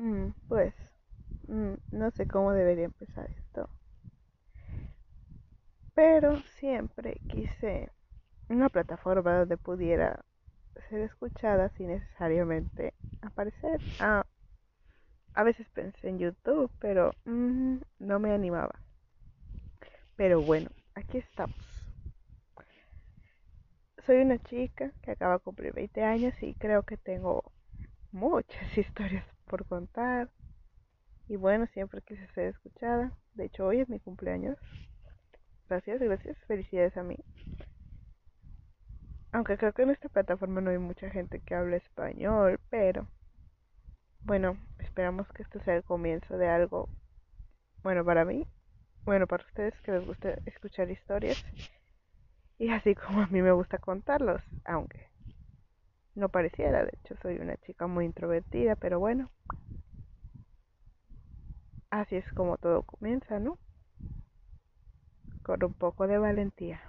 Mm, pues mm, no sé cómo debería empezar esto, pero siempre quise una plataforma donde pudiera ser escuchada sin necesariamente aparecer. Ah, a veces pensé en YouTube, pero mm, no me animaba. Pero bueno, aquí estamos. Soy una chica que acaba de cumplir 20 años y creo que tengo muchas historias por contar. Y bueno, siempre quise ser escuchada. De hecho, hoy es mi cumpleaños. Gracias, gracias. Felicidades a mí. Aunque creo que en esta plataforma no hay mucha gente que hable español, pero bueno, esperamos que esto sea el comienzo de algo bueno para mí, bueno para ustedes que les gusta escuchar historias y así como a mí me gusta contarlos, aunque no pareciera, de hecho soy una chica muy introvertida, pero bueno, así es como todo comienza, ¿no? Con un poco de valentía.